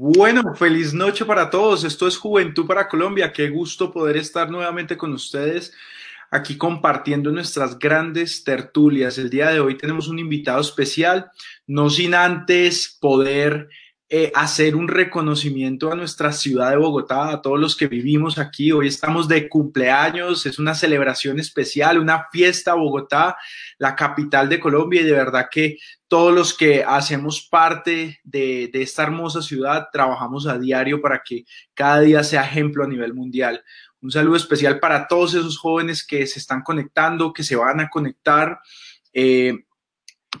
Bueno, feliz noche para todos. Esto es Juventud para Colombia. Qué gusto poder estar nuevamente con ustedes aquí compartiendo nuestras grandes tertulias. El día de hoy tenemos un invitado especial, no sin antes poder eh, hacer un reconocimiento a nuestra ciudad de Bogotá, a todos los que vivimos aquí. Hoy estamos de cumpleaños, es una celebración especial, una fiesta Bogotá, la capital de Colombia y de verdad que todos los que hacemos parte de, esta hermosa ciudad trabajamos a diario para que cada día sea ejemplo a nivel mundial. Un saludo especial para todos esos jóvenes que se están conectando, que se van a conectar. Eh,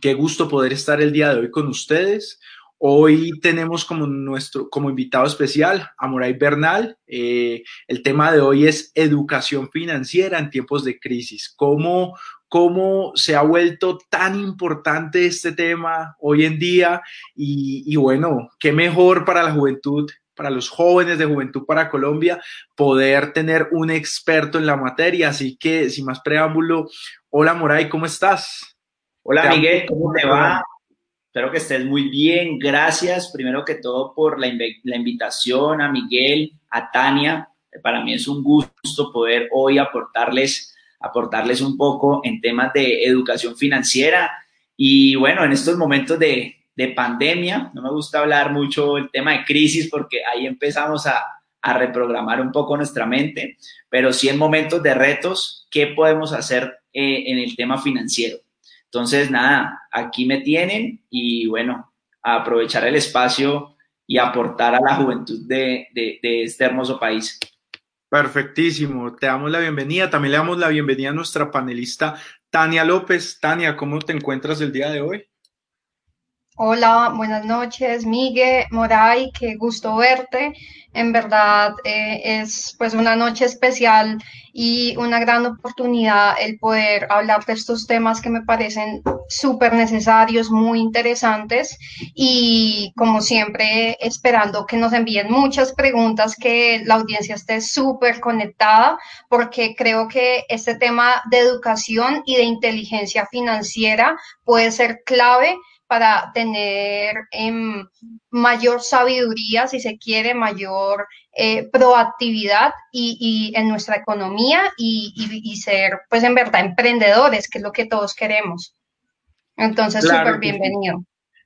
qué gusto poder estar el día de hoy con ustedes. Hoy tenemos como nuestro como invitado especial a Moray Bernal. Eh, el tema de hoy es educación financiera en tiempos de crisis. ¿Cómo, cómo se ha vuelto tan importante este tema hoy en día y, y bueno, qué mejor para la juventud para los jóvenes de Juventud para Colombia, poder tener un experto en la materia. Así que, sin más preámbulo, hola Moray, ¿cómo estás? Hola Miguel, ¿cómo te va? Espero que estés muy bien. Gracias, primero que todo, por la, la invitación a Miguel, a Tania. Para mí es un gusto poder hoy aportarles, aportarles un poco en temas de educación financiera. Y bueno, en estos momentos de, de pandemia, no me gusta hablar mucho el tema de crisis porque ahí empezamos a, a reprogramar un poco nuestra mente, pero sí en momentos de retos, ¿qué podemos hacer eh, en el tema financiero? Entonces, nada, aquí me tienen y bueno, a aprovechar el espacio y aportar a la juventud de, de, de, este hermoso país. Perfectísimo, te damos la bienvenida. También le damos la bienvenida a nuestra panelista Tania López. Tania, ¿cómo te encuentras el día de hoy? Hola, buenas noches, Miguel, Moray, qué gusto verte. En verdad eh, es pues una noche especial y una gran oportunidad el poder hablar de estos temas que me parecen súper necesarios, muy interesantes y como siempre esperando que nos envíen muchas preguntas, que la audiencia esté súper conectada porque creo que este tema de educación y de inteligencia financiera puede ser clave para tener eh, mayor sabiduría, si se quiere, mayor eh, proactividad y, y, en nuestra economía y, y, y, ser, pues en verdad, emprendedores, que es lo que todos queremos. Entonces, súper claro bienvenido. Sí.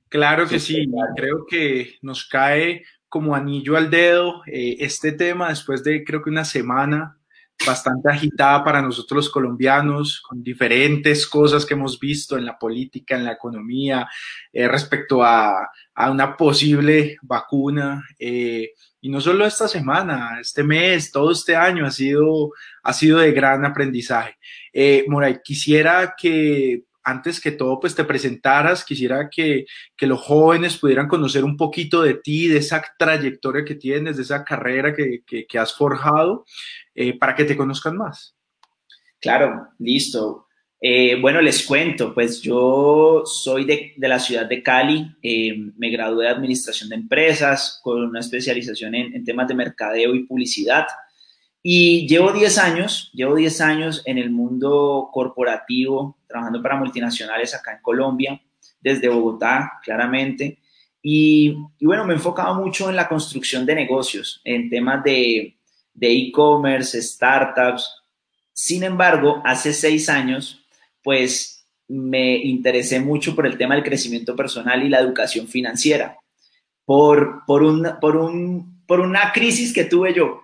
Claro que sí, creo que nos cae como anillo al dedo eh, este tema después de creo que una semana bastante agitada para nosotros los colombianos, con diferentes cosas que hemos visto en la política, en la economía, eh, respecto a, a, una posible vacuna. Eh, y no solo esta semana, este mes, todo este año ha sido, ha sido de gran aprendizaje. Eh, Moray, quisiera que antes que todo, pues te presentaras, quisiera que, los jóvenes pudieran conocer un poquito de ti, de esa trayectoria que tienes, de esa carrera que, que, has forjado, eh, para que te conozcan más. Claro, listo. Eh, bueno, les cuento, pues yo soy de, de la ciudad de Cali, eh, me gradué de Administración de Empresas con una especialización en, en temas de mercadeo y publicidad. Y llevo 10 años, llevo 10 años en el mundo corporativo, trabajando para multinacionales acá en Colombia, desde Bogotá, claramente. Y, y bueno, me he enfocado mucho en la construcción de negocios, en temas de e-commerce, startups. Sin embargo, hace seis años, pues me interesé mucho por el tema del crecimiento personal y la educación financiera, por, por, un, por, un, por una crisis que tuve yo.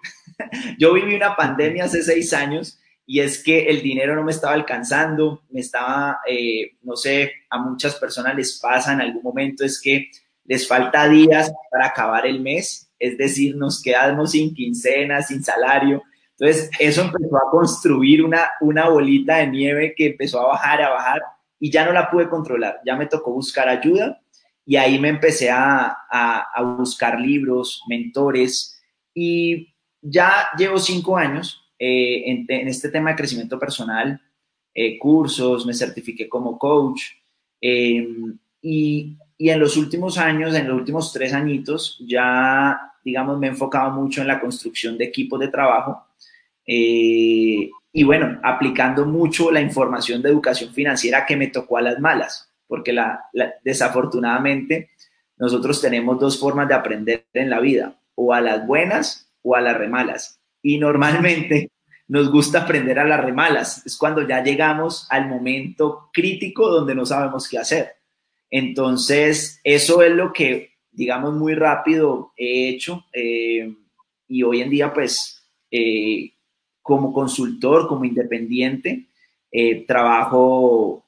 Yo viví una pandemia hace seis años y es que el dinero no me estaba alcanzando, me estaba, eh, no sé, a muchas personas les pasa en algún momento, es que les falta días para acabar el mes, es decir, nos quedamos sin quincena, sin salario. Entonces, eso empezó a construir una, una bolita de nieve que empezó a bajar, a bajar, y ya no la pude controlar, ya me tocó buscar ayuda, y ahí me empecé a, a, a buscar libros, mentores, y ya llevo cinco años eh, en, este tema de crecimiento personal, eh, cursos, me certifiqué como coach eh, y, y, en los últimos años, en los últimos tres añitos, ya, digamos, me he enfocado mucho en la construcción de equipos de trabajo eh, y bueno, aplicando mucho la información de educación financiera que me tocó a las malas, porque la, desafortunadamente nosotros tenemos dos formas de aprender en la vida, o a las buenas o a las remalas. Y normalmente nos gusta aprender a las remalas. Es cuando ya llegamos al momento crítico donde no sabemos qué hacer. Entonces, eso es lo que, digamos, muy rápido he hecho. Eh, y hoy en día, pues, eh, como consultor, como independiente, eh, trabajo,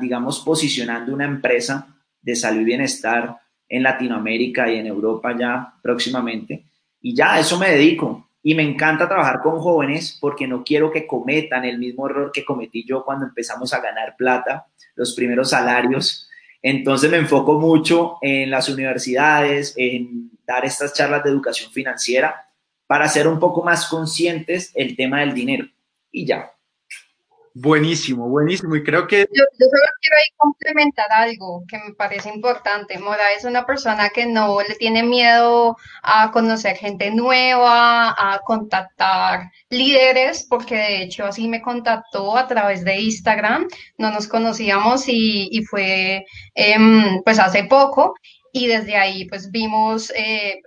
digamos, posicionando una empresa de salud y bienestar en Latinoamérica y en Europa ya próximamente. Y ya eso me dedico. Y me encanta trabajar con jóvenes porque no quiero que cometan el mismo error que cometí yo cuando empezamos a ganar plata, los primeros salarios. Entonces me enfoco mucho en las universidades, en dar estas charlas de educación financiera para ser un poco más conscientes el tema del dinero. Y ya. Buenísimo, buenísimo. Y creo que... Yo, solo quiero ahí complementar algo que me parece importante. Mora es una persona que no le tiene miedo a conocer gente nueva, a contactar líderes, porque de hecho así me contactó a través de Instagram. No nos conocíamos y, y fue em, pues hace poco. Y desde ahí pues vimos eh,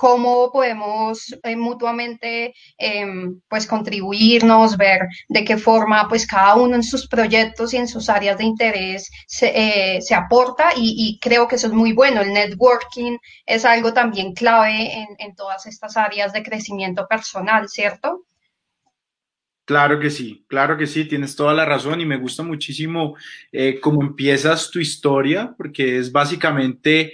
cómo podemos eh, mutuamente em, pues contribuirnos, ver de qué forma pues cada uno en sus proyectos y en sus áreas de interés se, eh, se aporta y, y, creo que eso es muy bueno. El networking es algo también clave en, en todas estas áreas de crecimiento personal, ¿cierto? Claro que sí, claro que sí, tienes toda la razón y me gusta muchísimo eh, cómo empiezas tu historia, porque es básicamente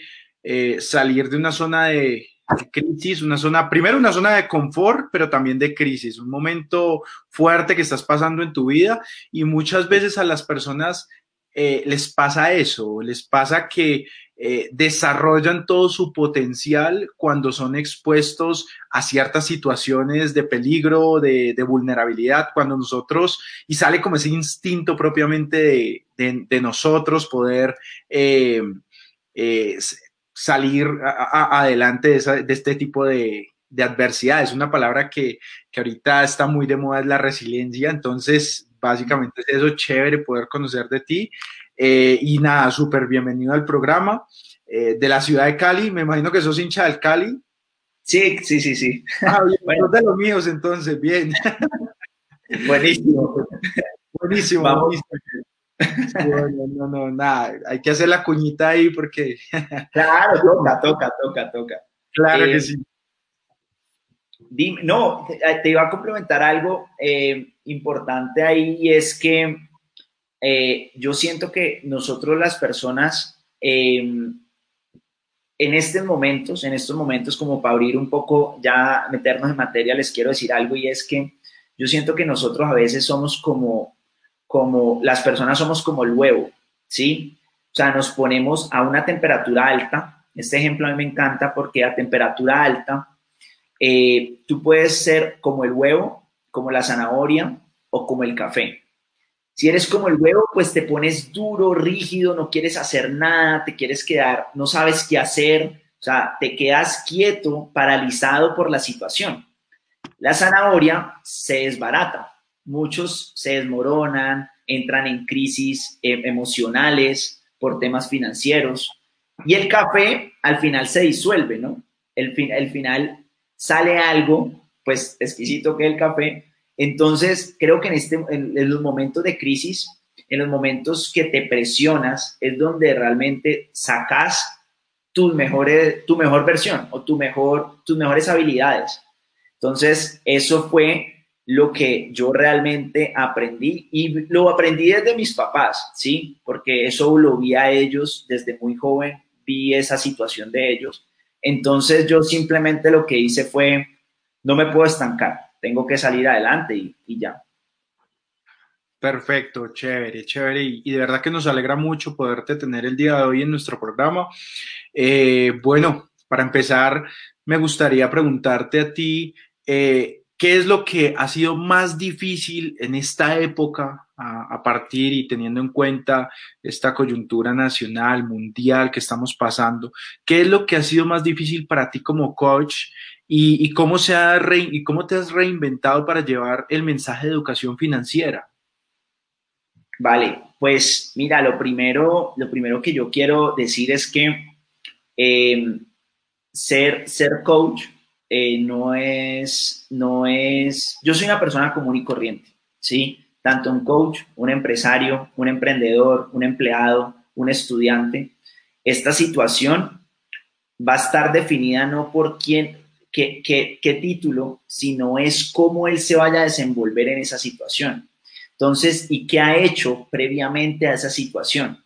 salir de una zona de, crisis, una zona, primero una zona de confort, pero también de crisis, un momento fuerte que estás pasando en tu vida y muchas veces a las personas eh, les pasa eso, les pasa que eh, desarrollan todo su potencial cuando son expuestos a ciertas situaciones de peligro, de, de vulnerabilidad, cuando nosotros, y sale como ese instinto propiamente de, de, de nosotros poder eh, eh salir adelante de, de, este tipo de, de adversidad. Es una palabra que, que, ahorita está muy de moda, es la resiliencia. Entonces, básicamente es eso, chévere poder conocer de ti. Eh, y nada, súper bienvenido al programa eh, de la ciudad de Cali. Me imagino que sos hincha del Cali. Sí, sí, sí, sí. Ah, bien, bueno. de los míos entonces, bien. Buenísimo. Buenísimo. Vamos. buenísimo. Bueno, no, no, nada, hay que hacer la cuñita ahí porque. Claro, toca, toca, toca, toca. Claro eh, que sí. Dime, no, te, iba a complementar algo eh, importante ahí y es que eh, yo siento que nosotros las personas eh, en estos momentos, en estos momentos como para abrir un poco, ya meternos en materia, les quiero decir algo y es que yo siento que nosotros a veces somos como como las personas somos como el huevo, ¿sí? O sea, nos ponemos a una temperatura alta. Este ejemplo a mí me encanta porque a temperatura alta eh, tú puedes ser como el huevo, como la zanahoria o como el café. Si eres como el huevo, pues te pones duro, rígido, no quieres hacer nada, te quieres quedar, no sabes qué hacer, o sea, te quedas quieto, paralizado por la situación. La zanahoria se desbarata, muchos se desmoronan, entran en crisis eh, emocionales por temas financieros y el café al final se disuelve, ¿no? El, fin, el final sale algo, pues exquisito que el café. Entonces, creo que en, este, en, los momentos de crisis, en los momentos que te presionas, es donde realmente sacas tus mejores, tu mejor versión o tu mejor, tus mejores habilidades. Entonces, eso fue lo que yo realmente aprendí y lo aprendí desde mis papás, ¿sí? Porque eso lo vi a ellos desde muy joven, vi esa situación de ellos. Entonces yo simplemente lo que hice fue, no me puedo estancar, tengo que salir adelante y, y ya. Perfecto, chévere, chévere. Y, de verdad que nos alegra mucho poderte tener el día de hoy en nuestro programa. Eh, bueno, para empezar, me gustaría preguntarte a ti, eh, ¿Qué es lo que ha sido más difícil en esta época a, partir y teniendo en cuenta esta coyuntura nacional, mundial que estamos pasando? ¿Qué es lo que ha sido más difícil para ti como coach y, cómo, se ha cómo te has reinventado para llevar el mensaje de educación financiera? Vale, pues mira, lo primero, lo primero que yo quiero decir es que em, ser, ser coach eh, no es, no es, yo soy una persona común y corriente, ¿sí? Tanto un coach, un empresario, un emprendedor, un empleado, un estudiante. Esta situación va a estar definida no por quién, qué, qué, qué título, sino es cómo él se vaya a desenvolver en esa situación. Entonces, ¿y qué ha hecho previamente a esa situación?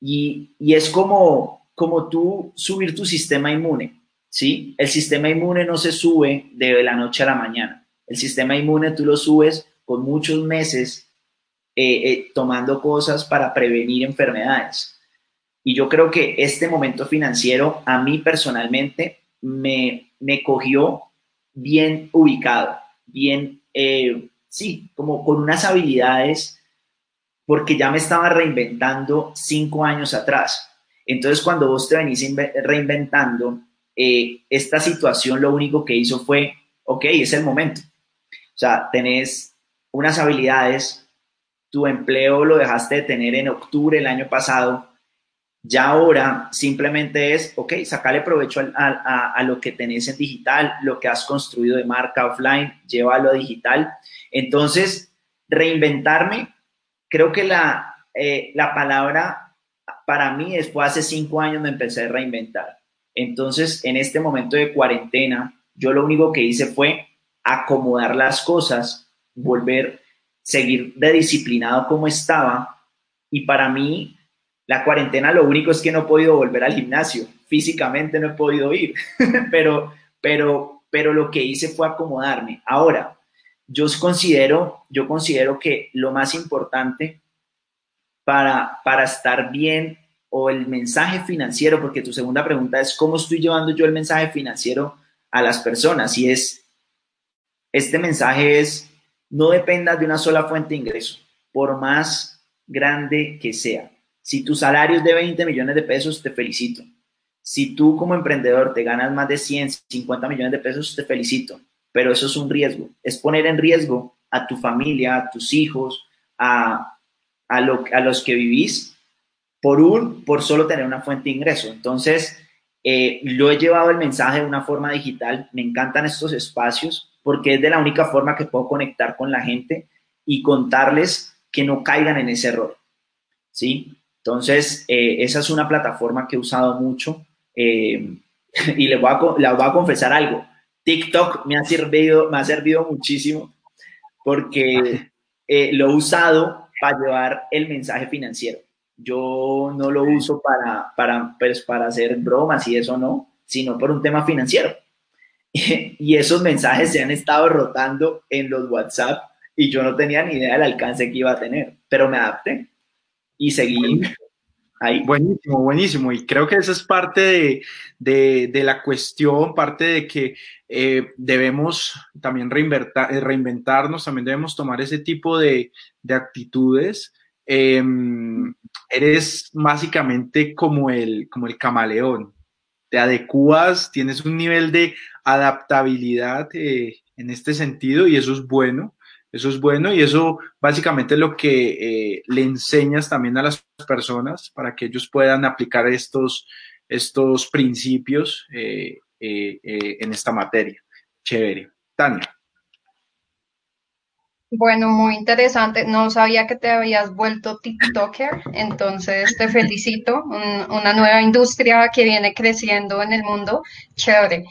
Y, y es como, como tú subir tu sistema inmune, ¿sí? El sistema inmune no se sube de la noche a la mañana. El sistema inmune tú lo subes con muchos meses eh, eh, tomando cosas para prevenir enfermedades. Y yo creo que este momento financiero a mí personalmente me, me cogió bien ubicado, bien eh, sí, como con unas habilidades, porque ya me estaba reinventando cinco años atrás. Entonces, cuando vos te venís reinventando, eh, esta situación lo único que hizo fue, ok, es el momento. O sea, tenés unas habilidades, tu empleo lo dejaste de tener en octubre del año pasado, ya ahora simplemente es, ok, sacale provecho a, lo que tenés en digital, lo que has construido de marca offline, llévalo a digital entonces, reinventarme, creo que la, eh, la palabra para mí después hace cinco años me empecé a reinventar. Entonces, en este momento de cuarentena, yo lo único que hice fue acomodar las cosas, volver, seguir de disciplinado como estaba. Y para mí, la cuarentena lo único es que no he podido volver al gimnasio. Físicamente no he podido ir, pero, pero, pero lo que hice fue acomodarme. Ahora, yo considero, yo considero que lo más importante para, para estar bien o el mensaje financiero, porque tu segunda pregunta es cómo estoy llevando yo el mensaje financiero a las personas y es, este mensaje es, no dependas de una sola fuente de ingreso, por más grande que sea. Si tu salario es de 20 millones de pesos, te felicito. Si tú como emprendedor te ganas más de 100, 50 millones de pesos, te felicito pero eso es un riesgo, es poner en riesgo a tu familia, a tus hijos, a, a, los que vivís por un, por solo tener una fuente de ingreso. Entonces, eh, lo he llevado el mensaje de una forma digital, me encantan estos espacios porque es de la única forma que puedo conectar con la gente y contarles que no caigan en ese error. ¿Sí? Entonces, eh, esa es una plataforma que he usado mucho eh, y les voy, a, les voy a confesar algo. TikTok me ha servido, me ha servido muchísimo porque eh, lo he usado para llevar el mensaje financiero. Yo no lo uso para, para, pues, para hacer bromas y eso no, sino por un tema financiero. y esos mensajes se han estado rotando en los WhatsApp y yo no tenía ni idea del alcance que iba a tener, pero me adapté y seguí Buenísimo, buenísimo. Y creo que esa es parte de, la cuestión, parte de que eh, debemos también eh, reinventarnos, también debemos tomar ese tipo de, actitudes. Em, eres básicamente como el, como el camaleón. Te adecuas, tienes un nivel de adaptabilidad eh, en este sentido y eso es bueno. Eso es bueno y eso básicamente es lo que eh, le enseñas también a las personas para que ellos puedan aplicar estos, estos principios eh, en esta materia. Chévere. Tania. Bueno, muy interesante. No sabía que te habías vuelto TikToker, entonces te felicito. una nueva industria que viene creciendo en el mundo. Chévere.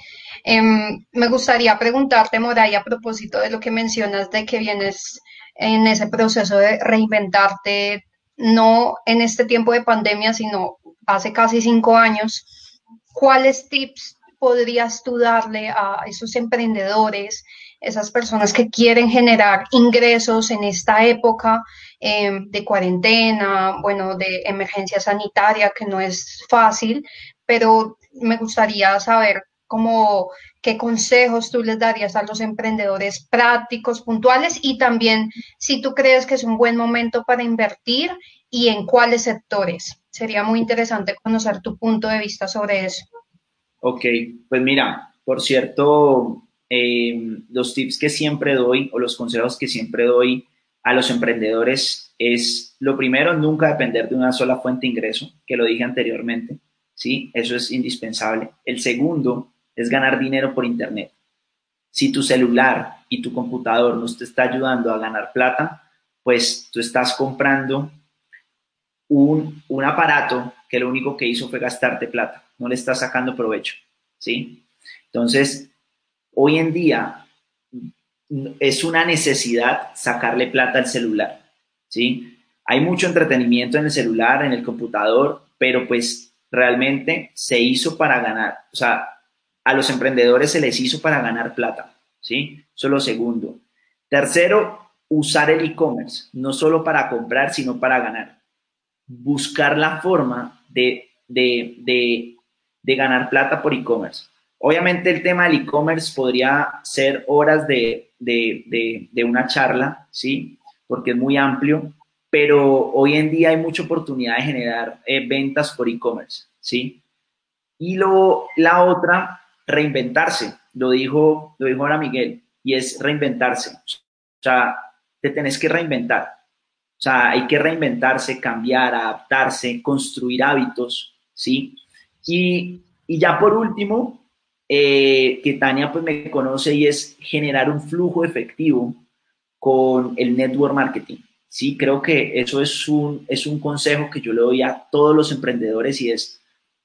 Em, me gustaría preguntarte, Moray, a propósito de lo que mencionas de que vienes en ese proceso de reinventarte, no en este tiempo de pandemia, sino hace casi cinco años, ¿cuáles tips podrías tú darle a esos emprendedores, esas personas que quieren generar ingresos en esta época em, de cuarentena, bueno, de emergencia sanitaria, que no es fácil, pero me gustaría saber como qué consejos tú les darías a los emprendedores prácticos, puntuales y también si tú crees que es un buen momento para invertir y en cuáles sectores. Sería muy interesante conocer tu punto de vista sobre eso. Ok, pues mira, por cierto, eh, los tips que siempre doy o los consejos que siempre doy a los emprendedores es, lo primero, nunca depender de una sola fuente de ingreso, que lo dije anteriormente, ¿sí? Eso es indispensable. El segundo es ganar dinero por Internet. Si tu celular y tu computador no te está ayudando a ganar plata, pues tú estás comprando un, un aparato que lo único que hizo fue gastarte plata, no le estás sacando provecho, ¿sí? Entonces, hoy en día es una necesidad sacarle plata al celular, ¿sí? Hay mucho entretenimiento en el celular, en el computador, pero pues realmente se hizo para ganar, o sea, a los emprendedores se les hizo para ganar plata, ¿sí? Eso es lo segundo. Tercero, usar el e-commerce, no solo para comprar, sino para ganar. Buscar la forma de, de, de ganar plata por e-commerce. Obviamente el tema del e-commerce podría ser horas de, una charla, ¿sí? Porque es muy amplio, pero hoy en día hay mucha oportunidad de generar eh, ventas por e-commerce, ¿sí? Y lo, la otra, reinventarse, lo dijo, lo dijo ahora Miguel, y es reinventarse. O sea, te tenés que reinventar. O sea, hay que reinventarse, cambiar, adaptarse, construir hábitos, ¿sí? Y, y ya por último, eh, que Tania pues me conoce y es generar un flujo efectivo con el network marketing. Sí, creo que eso es un, es un consejo que yo le doy a todos los emprendedores y es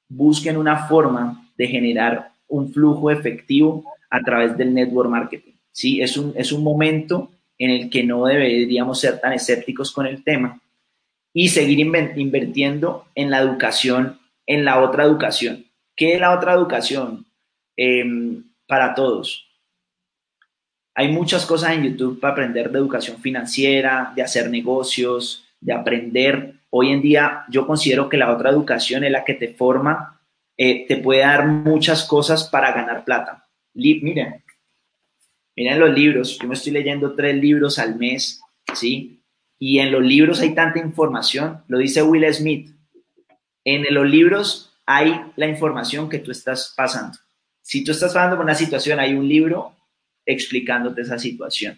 busquen una forma de generar un flujo efectivo a través del network marketing. Sí, es un, es un momento en el que no deberíamos ser tan escépticos con el tema y seguir invirtiendo en la educación, en la otra educación. ¿Qué es la otra educación? Em, para todos. Hay muchas cosas en YouTube para aprender de educación financiera, de hacer negocios, de aprender. Hoy en día yo considero que la otra educación es la que te forma, eh, te puede dar muchas cosas para ganar plata. miren, miren los libros. Yo me estoy leyendo tres libros al mes, ¿sí? Y en los libros hay tanta información. Lo dice Will Smith. En los libros hay la información que tú estás pasando. Si tú estás pasando por una situación, hay un libro explicándote esa situación.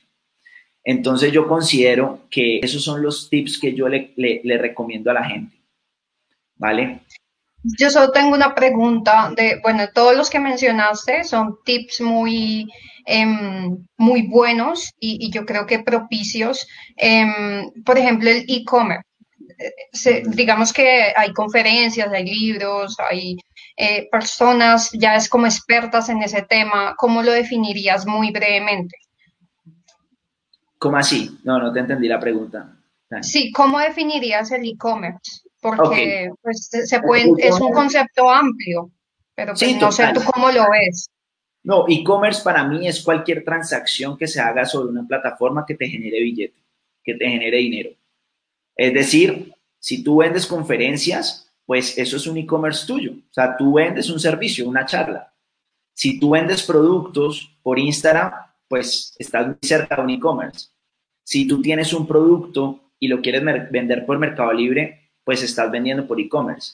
Entonces yo considero que esos son los tips que yo le, recomiendo a la gente. ¿Vale? Yo solo tengo una pregunta de, bueno, todos los que mencionaste son tips muy, em, muy buenos y, yo creo que propicios. Em, por ejemplo, el e-commerce. digamos que hay conferencias, hay libros, hay eh, personas ya es como expertas en ese tema, ¿cómo lo definirías muy brevemente? ¿Cómo así? No, no te entendí la pregunta. Sí, ¿cómo definirías el e-commerce? Porque pues, se puede, es un concepto amplio, pero pues, no sé tú cómo lo ves. No, e-commerce para mí es cualquier transacción que se haga sobre una plataforma que te genere billete, que te genere dinero. Es decir, si tú vendes conferencias, pues eso es un e-commerce tuyo. O sea, tú vendes un servicio, una charla. Si tú vendes productos por Instagram, pues estás muy cerca de un e-commerce. Si tú tienes un producto y lo quieres vender por Mercado Libre, pues estás vendiendo por e-commerce.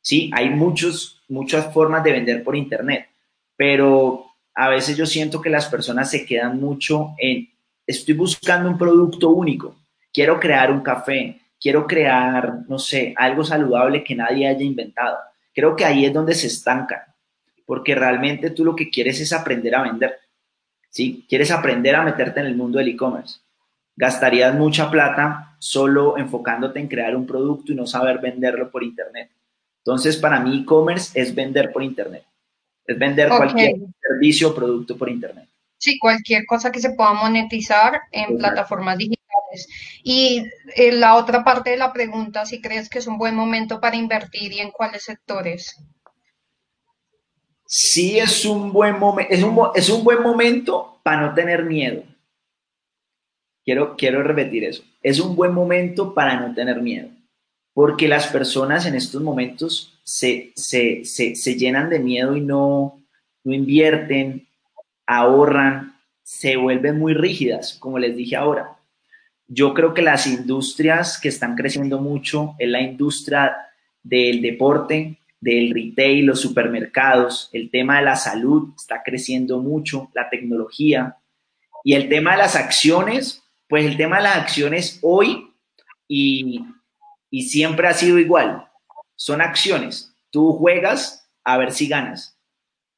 Sí, hay muchos, muchas formas de vender por Internet, pero a veces yo siento que las personas se quedan mucho en, estoy buscando un producto único, quiero crear un café, quiero crear, no sé, algo saludable que nadie haya inventado. Creo que ahí es donde se estancan, porque realmente tú lo que quieres es aprender a vender. ¿sí? Quieres aprender a meterte en el mundo del e-commerce. Gastarías mucha plata solo enfocándote en crear un producto y no saber venderlo por Internet. Entonces, para mí, e-commerce es vender por Internet. Es vender cualquier servicio o producto por Internet. Sí, cualquier cosa que se pueda monetizar en plataformas digitales y eh, la otra parte de la pregunta, si crees que es un buen momento para invertir y en cuáles sectores. Sí, es un buen momento, es un, es un buen momento para no tener miedo. Quiero, quiero repetir eso. Es un buen momento para no tener miedo. Porque las personas en estos momentos se, se, se, se llenan de miedo y no, no invierten, ahorran, se vuelven muy rígidas, como les dije ahora. Yo creo que las industrias que están creciendo mucho es la industria del deporte, del retail, los supermercados, el tema de la salud está creciendo mucho, la tecnología y el tema de las acciones, pues el tema de las acciones hoy y, y siempre ha sido igual. Son acciones. Tú juegas a ver si ganas.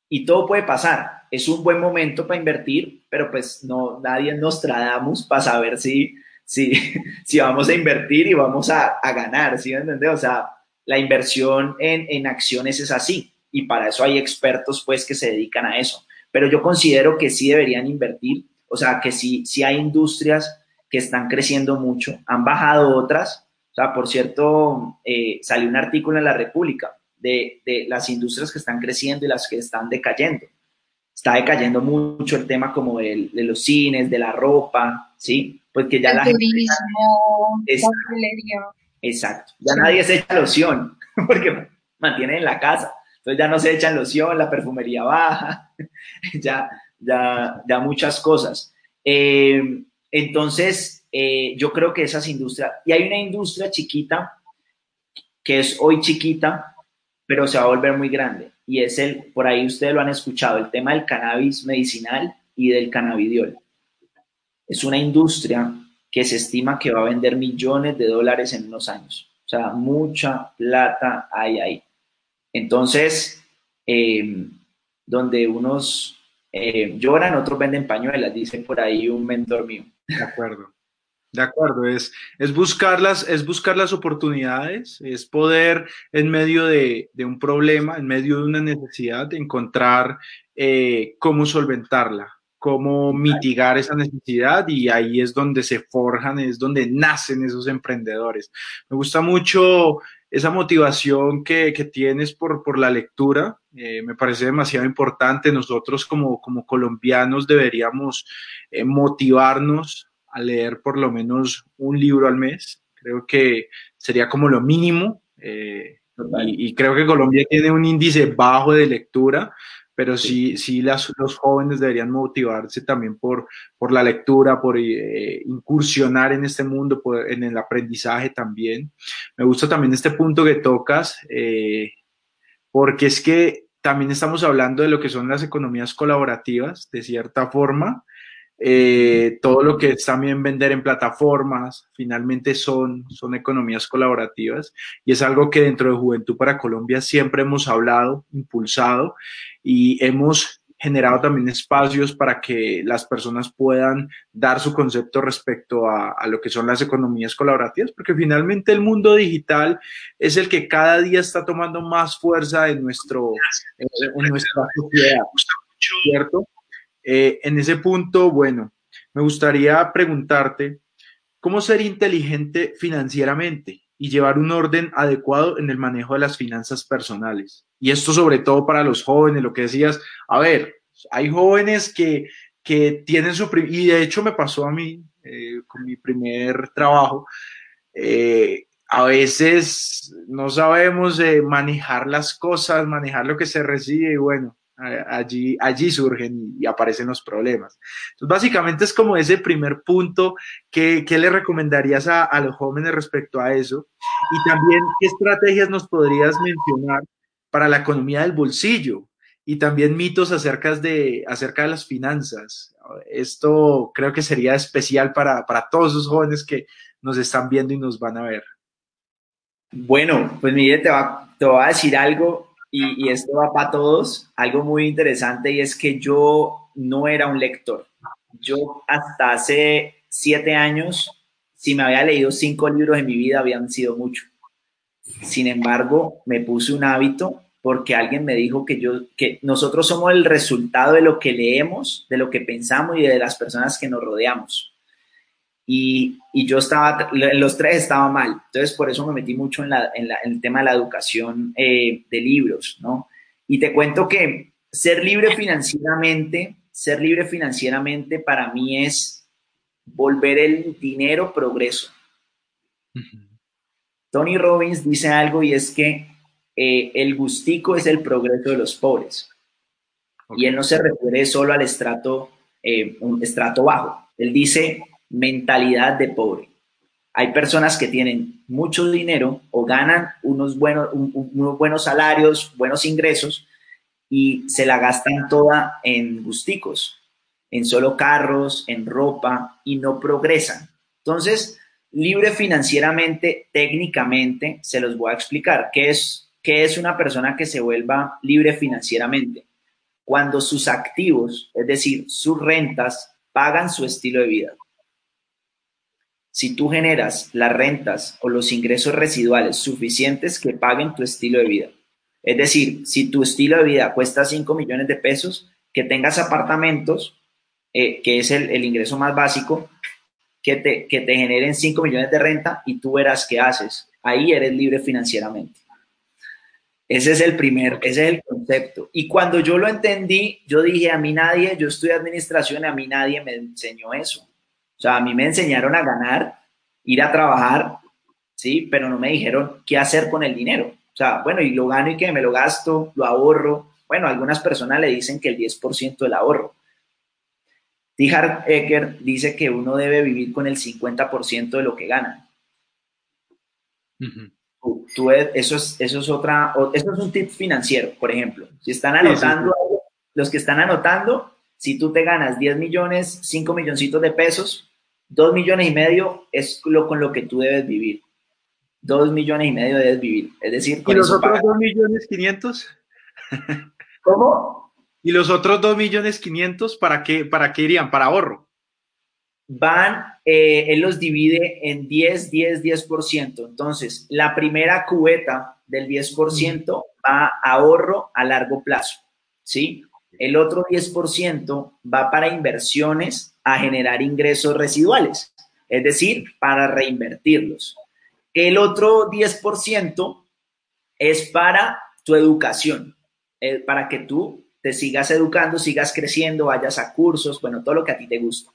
Y todo puede pasar. Es un buen momento para invertir, pero pues no, nadie nos tradamos para saber si, si, si vamos a invertir y vamos a, a ganar, ¿sí me O sea, la inversión en, en acciones es así y para eso hay expertos pues que se dedican a eso. Pero yo considero que sí deberían invertir, o sea, que sí, sí hay industrias que están creciendo mucho, han bajado otras, o sea, por cierto, eh, salió un artículo en la República de, de, las industrias que están creciendo y las que están decayendo. Está decayendo mucho el tema como de, de los cines, de la ropa, ¿sí? Porque ya el la turismo, gente... Exacto. Exacto. Ya sí. nadie se echa loción porque mantiene en la casa. Entonces ya no se echan loción, la perfumería baja, ya, ya, ya muchas cosas. Eh, entonces, eh, yo creo que esas industrias, y hay una industria chiquita, que es hoy chiquita, pero se va a volver muy grande, y es el, por ahí ustedes lo han escuchado, el tema del cannabis medicinal y del cannabidiol. Es una industria que se estima que va a vender millones de dólares en unos años. O sea, mucha plata hay ahí. Entonces, eh, donde unos eh, lloran, otros venden pañuelas, dice por ahí un mentor mío. De acuerdo. De acuerdo, es, es, buscar las, es buscar las oportunidades, es poder en medio de, de un problema, en medio de una necesidad, encontrar eh, cómo solventarla, cómo mitigar esa necesidad y ahí es donde se forjan, es donde nacen esos emprendedores. Me gusta mucho esa motivación que, que tienes por, por, la lectura, eh, me parece demasiado importante. Nosotros como, como colombianos deberíamos eh, motivarnos a leer por lo menos un libro al mes. Creo que sería como lo mínimo. Eh, y, y, creo que Colombia tiene un índice bajo de lectura, pero sí, sí las, los jóvenes deberían motivarse también por, por la lectura, por eh, incursionar en este mundo, por, en el aprendizaje también. Me gusta también este punto que tocas, eh, porque es que también estamos hablando de lo que son las economías colaborativas, de cierta forma. Eh, todo lo que es también vender en plataformas, finalmente son, son economías colaborativas y es algo que dentro de Juventud para Colombia siempre hemos hablado, impulsado y hemos generado también espacios para que las personas puedan dar su concepto respecto a, a, lo que son las economías colaborativas, porque finalmente el mundo digital es el que cada día está tomando más fuerza en, nuestro, en, en nuestra sociedad, ¿cierto? Eh, en ese punto, bueno, me gustaría preguntarte, ¿cómo ser inteligente financieramente y llevar un orden adecuado en el manejo de las finanzas personales? Y esto sobre todo para los jóvenes, lo que decías, a ver, hay jóvenes que, que tienen su, y de hecho me pasó a mí eh, con mi primer trabajo, eh, a veces no sabemos manejar las cosas, manejar lo que se recibe y bueno, allí, allí surgen y aparecen los problemas. Entonces, básicamente es como ese primer punto que, que le recomendarías a, a, los jóvenes respecto a eso y también qué estrategias nos podrías mencionar para la economía del bolsillo y también mitos acerca de, acerca de las finanzas. Esto creo que sería especial para, para todos esos jóvenes que nos están viendo y nos van a ver. Bueno, pues Miguel, te va, te va a decir algo y, esto va para todos, algo muy interesante y es que yo no era un lector. Yo hasta hace siete años, si me había leído cinco libros en mi vida, habían sido mucho. Sin embargo, me puse un hábito porque alguien me dijo que yo, que nosotros somos el resultado de lo que leemos, de lo que pensamos y de las personas que nos rodeamos. Y, y yo estaba, los tres estaba mal. Entonces, por eso me metí mucho en, la, en, la, en el tema de la educación eh, de libros, ¿no? Y te cuento que ser libre financieramente, ser libre financieramente para mí es volver el dinero progreso. Uh -huh. Tony Robbins dice algo y es que eh, el gustico es el progreso de los pobres. Okay. Y él no se refiere solo al estrato, eh, un estrato bajo. Él dice mentalidad de pobre. Hay personas que tienen mucho dinero o ganan unos buenos, un, unos buenos salarios, buenos ingresos y se la gastan toda en gusticos, en solo carros, en ropa y no progresan. Entonces, Libre financieramente, técnicamente, se los voy a explicar. ¿Qué es, qué es una persona que se vuelva libre financieramente? Cuando sus activos, es decir, sus rentas, pagan su estilo de vida. Si tú generas las rentas o los ingresos residuales suficientes que paguen tu estilo de vida, es decir, si tu estilo de vida cuesta 5 millones de pesos, que tengas apartamentos, eh, que es el, el ingreso más básico, que te, que te generen 5 millones de renta y tú verás qué haces. Ahí eres libre financieramente. Ese es el primer, ese es el concepto. Y cuando yo lo entendí, yo dije, a mí nadie, yo estudié administración, a mí nadie me enseñó eso. O sea, a mí me enseñaron a ganar, ir a trabajar, ¿sí? Pero no me dijeron qué hacer con el dinero. O sea, bueno, y lo gano y que me lo gasto, lo ahorro. Bueno, algunas personas le dicen que el 10% del ahorro. T. Ecker dice que uno debe vivir con el 50% de lo que gana. tú, eso, es, eso, es otra, eso es un tip financiero, por ejemplo. Si están anotando, los que están anotando, si tú te ganas 10 millones, 5 milloncitos de pesos, 2 millones y medio es lo con lo que tú debes vivir. 2 millones y medio debes vivir. Es decir, ¿y los otros 2 millones 500? ¿Cómo? ¿Y los otros 2 millones 500 para qué, para qué irían? ¿Para ahorro? Van, eh, él los divide en 10, 10, 10%. Entonces, la primera cubeta del 10% va a ahorro a largo plazo, ¿sí? El otro 10% va para inversiones a generar ingresos residuales, es decir, para reinvertirlos. El otro 10% es para tu educación, eh, para que tú te sigas educando, sigas creciendo, vayas a cursos, bueno, todo lo que a ti te gusta.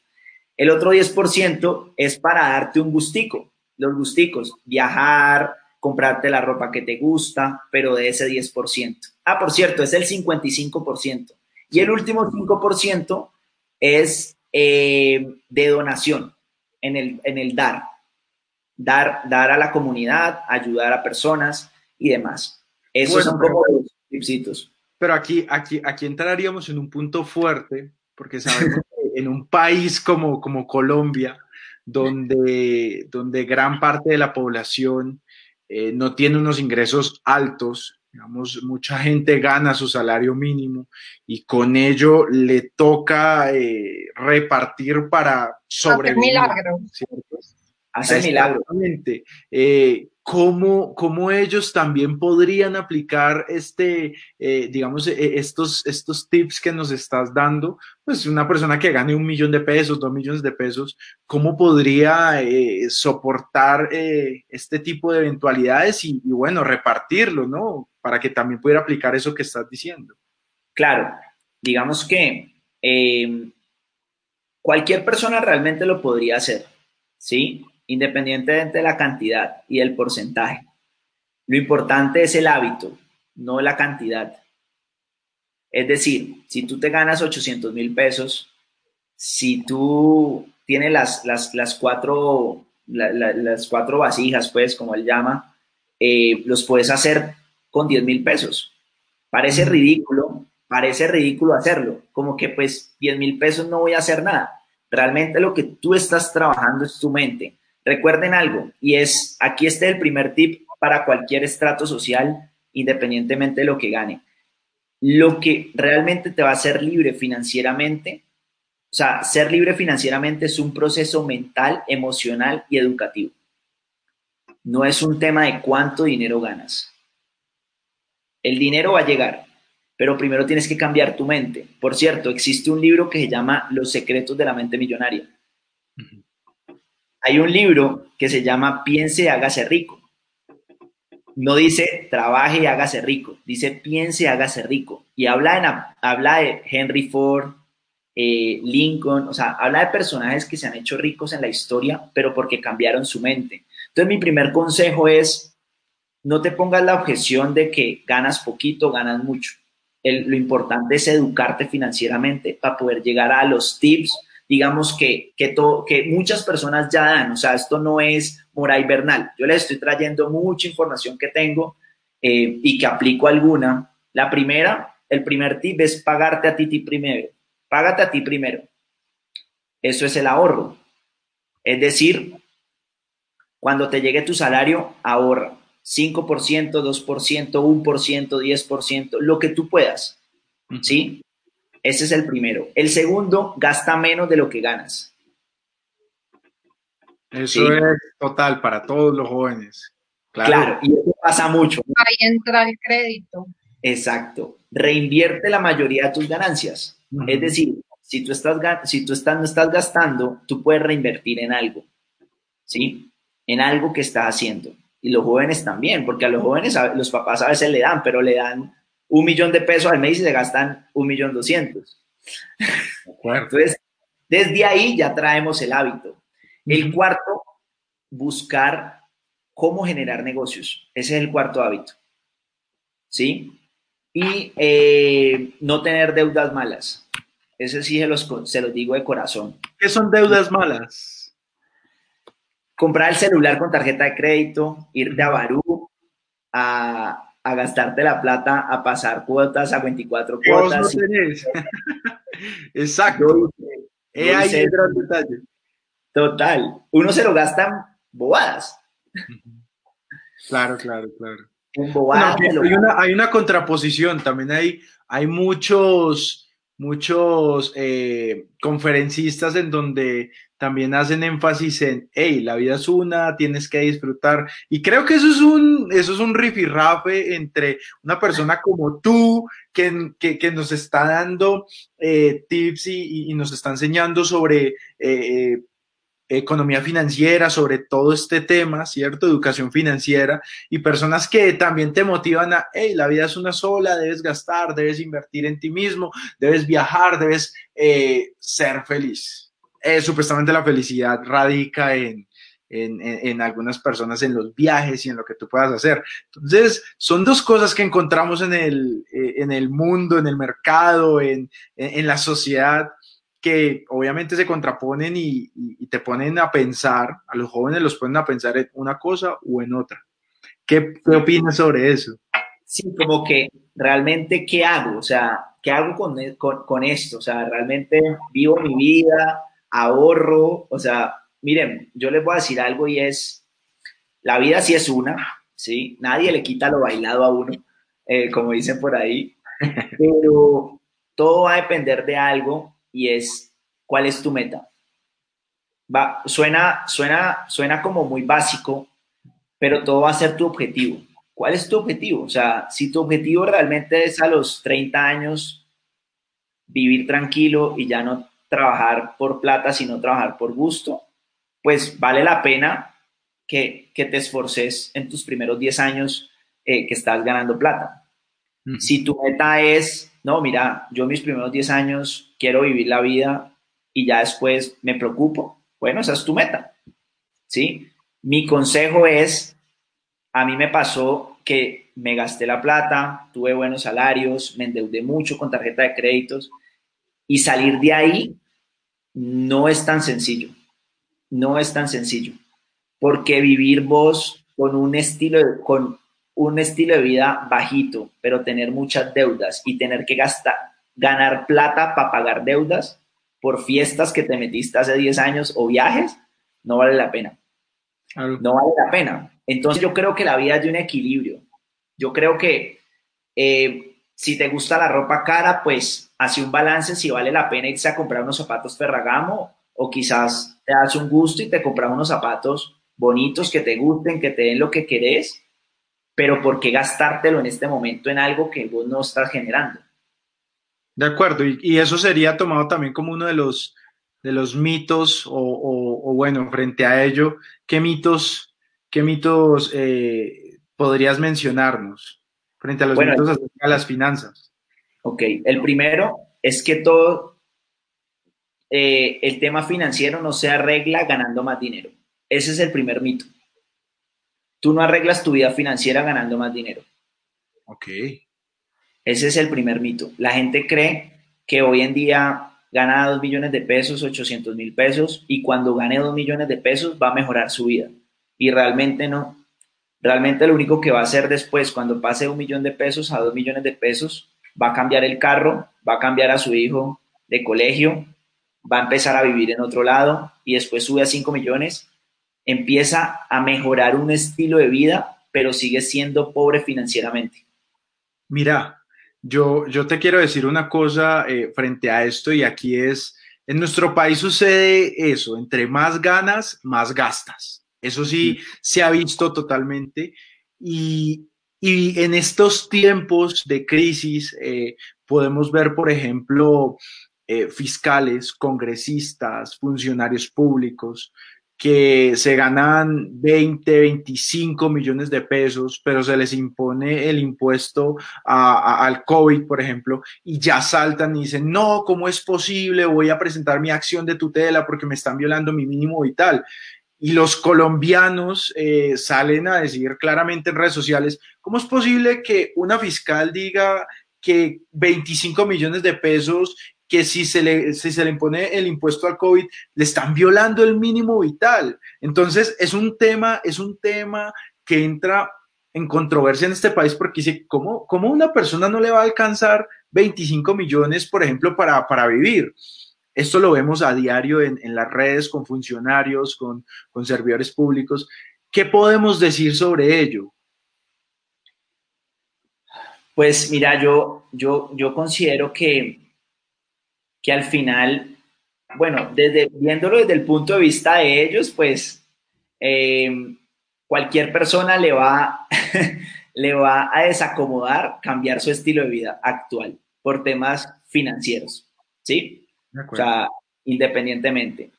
El otro 10% es para darte un gustico, los gusticos, viajar, comprarte la ropa que te gusta, pero de ese 10%. Ah, por cierto, es el 55%. Y el último 5% es eh, de donación en el, en el dar. dar. Dar a la comunidad, ayudar a personas y demás. Esos son como los tipsitos. Pero aquí, aquí, aquí entraríamos en un punto fuerte, porque sabemos que en un país como, como Colombia, donde, donde gran parte de la población eh, no tiene unos ingresos altos, digamos, mucha gente gana su salario mínimo y con ello le toca eh, repartir para sobrevivir. Hacer milagro. ¿cierto? Hacer milagro. Eh, cómo, cómo, ellos también podrían aplicar este, eh, digamos, eh, estos, estos tips que nos estás dando, pues una persona que gane un millón de pesos, dos millones de pesos, ¿cómo podría eh, soportar este tipo de eventualidades y, y, bueno, repartirlo, ¿no? Para que también pudiera aplicar eso que estás diciendo. Claro, digamos que cualquier persona realmente lo podría hacer, ¿sí? independientemente de la cantidad y el porcentaje. Lo importante es el hábito, no la cantidad. Es decir, si tú te ganas 800 mil pesos, si tú tienes las, las, cuatro, las cuatro vasijas, pues, como él llama, eh, los puedes hacer con 10 mil pesos. Parece ridículo, parece ridículo hacerlo, como que pues 10 mil pesos no voy a hacer nada. Realmente lo que tú estás trabajando es tu mente. Recuerden algo, y es, aquí está el primer tip para cualquier estrato social, independientemente de lo que gane. Lo que realmente te va a hacer libre financieramente, o sea, ser libre financieramente es un proceso mental, emocional y educativo. No es un tema de cuánto dinero ganas. El dinero va a llegar, pero primero tienes que cambiar tu mente. Por cierto, existe un libro que se llama Los secretos de la mente millonaria. Hay un libro que se llama Piense hágase rico. No dice trabaje y hágase rico, dice piense hágase rico. Y habla, habla de Henry Ford, eh, Lincoln, o sea, habla de personajes que se han hecho ricos en la historia, pero porque cambiaron su mente. Entonces, mi primer consejo es, no te pongas la objeción de que ganas poquito, ganas mucho. lo importante es educarte financieramente para poder llegar a los tips digamos, que, que, que muchas personas ya dan. O sea, esto no es Moray Bernal. Yo les estoy trayendo mucha información que tengo eh, y que aplico alguna. La primera, el primer tip es pagarte a ti, ti primero. Págate a ti primero. Eso es el ahorro. Es decir, Cuando te llegue tu salario, ahorra 5%, 2%, 1%, 10%, lo que tú puedas. ¿Sí? Ese es el primero. El segundo, gasta menos de lo que ganas. Eso es total para todos los jóvenes. Claro, y eso pasa mucho. Ahí entra el crédito. Exacto. Reinvierte la mayoría de tus ganancias. Es decir, si tú, estás, si tú estás, no estás gastando, tú puedes reinvertir en algo. ¿Sí? En algo que estás haciendo. Y los jóvenes también, porque a los jóvenes los papás a veces le dan, pero le dan un millón de pesos al mes y se gastan un millón doscientos. Entonces, desde ahí ya traemos el hábito. El cuarto, buscar cómo generar negocios. Ese es el cuarto hábito. ¿Sí? Y eh, no tener deudas malas. Ese sí se los, se los digo de corazón. ¿Qué son deudas malas? Comprar el celular con tarjeta de crédito, irte a Barú, a, a gastarte la plata, a pasar cuotas a 24 cuotas. Exacto. detalle. Total. Uno se lo gasta bobadas. Claro, claro, claro. En bobadas. hay, una, hay, una, contraposición, también hay, hay muchos, muchos eh, conferencistas en donde también hacen énfasis en, hey, la vida es una, tienes que disfrutar. Y creo que eso es un, eso es un rifirrafe entre una persona como tú, que, que, nos está dando eh, tips y, y, nos está enseñando sobre eh, economía financiera, sobre todo este tema, ¿cierto? Educación financiera y personas que también te motivan a, hey, la vida es una sola, debes gastar, debes invertir en ti mismo, debes viajar, debes eh, ser feliz. Eh, supuestamente la felicidad radica en, en, en, algunas personas en los viajes y en lo que tú puedas hacer. Entonces, son dos cosas que encontramos en el, eh, en el mundo, en el mercado, en, en la sociedad que obviamente se contraponen y, te ponen a pensar, a los jóvenes los ponen a pensar en una cosa o en otra. ¿Qué, qué opinas sobre eso? Sí, como que realmente, ¿qué hago? O sea, ¿qué hago con, con, con esto? O sea, realmente vivo mi vida, ahorro, o sea, miren, yo les voy a decir algo y es, la vida sí es una, ¿sí? Nadie le quita lo bailado a uno, eh, como dicen por ahí, pero todo va a depender de algo y es ¿cuál es tu meta? Va, suena, suena, suena como muy básico, pero todo va a ser tu objetivo. ¿Cuál es tu objetivo? O sea, si tu objetivo realmente es a los 30 años vivir tranquilo y ya no trabajar por plata, sino trabajar por gusto, pues vale la pena que, te esforces en tus primeros 10 años eh, que estás ganando plata. Si tu meta es, no, mira, yo mis primeros 10 años quiero vivir la vida y ya después me preocupo. Bueno, esa es tu meta. ¿Sí? Mi consejo es, a mí me pasó que me gasté la plata, tuve buenos salarios, me endeudé mucho con tarjeta de créditos y salir de ahí no es tan sencillo. No es tan sencillo. Porque vivir vos con un estilo de, con un estilo de vida bajito, pero tener muchas deudas y tener que gastar, ganar plata para pagar deudas por fiestas que te metiste hace 10 años o viajes, no vale la pena. No vale la pena. Entonces yo creo que la vida es de un equilibrio. Yo creo que eh, si te gusta la ropa cara, pues hace un balance si vale la pena irse a comprar unos zapatos Ferragamo o quizás te das un gusto y te compras unos zapatos bonitos que te gusten, que te den lo que querés, pero ¿por qué gastártelo en este momento en algo que vos no estás generando? De acuerdo, y, eso sería tomado también como uno de los, de los mitos, o, bueno, frente a ello, ¿qué mitos, qué mitos eh, podrías mencionarnos frente a los mitos acerca de las finanzas? Ok, el primero es que todo eh, el tema financiero no se arregla ganando más dinero. Ese es el primer mito. Tú no arreglas tu vida financiera ganando más dinero. Ok. Ese es el primer mito. La gente cree que hoy en día gana 2 millones de pesos, 800 mil pesos, y cuando gane 2 millones de pesos va a mejorar su vida. Y realmente no. Realmente lo único que va a hacer después, cuando pase un millón de pesos a 2 millones de pesos, va a cambiar el carro, va a cambiar a su hijo de colegio, va a empezar a vivir en otro lado y después sube a 5 millones empieza a mejorar un estilo de vida, pero sigue siendo pobre financieramente. Mira, yo, yo te quiero decir una cosa eh, frente a esto y aquí es, en nuestro país sucede eso, entre más ganas, más gastas. Eso sí, se ha visto totalmente. Y, y en estos tiempos de crisis eh, podemos ver, por ejemplo, eh, fiscales, congresistas, funcionarios públicos que se ganan 20, 25 millones de pesos, pero se les impone el impuesto al COVID, por ejemplo, y ya saltan y dicen, no, ¿cómo es posible? Voy a presentar mi acción de tutela porque me están violando mi mínimo vital. Y los colombianos eh, salen a decir claramente en redes sociales, ¿cómo es posible que una fiscal diga que 25 millones de pesos, que si se le, se le impone el impuesto al COVID, le están violando el mínimo vital? Entonces, es un tema, es un tema que entra en controversia en este país porque dice, ¿cómo, cómo una persona no le va a alcanzar 25 millones, por ejemplo, para, para vivir? Esto lo vemos a diario en, las redes con funcionarios, con, servidores públicos. ¿Qué podemos decir sobre ello? Pues mira, yo, yo, yo considero que, que al final, bueno, desde, viéndolo desde el punto de vista de ellos, pues eh, cualquier persona le va, le va a desacomodar cambiar su estilo de vida actual por temas financieros, ¿sí? O sea, independientemente.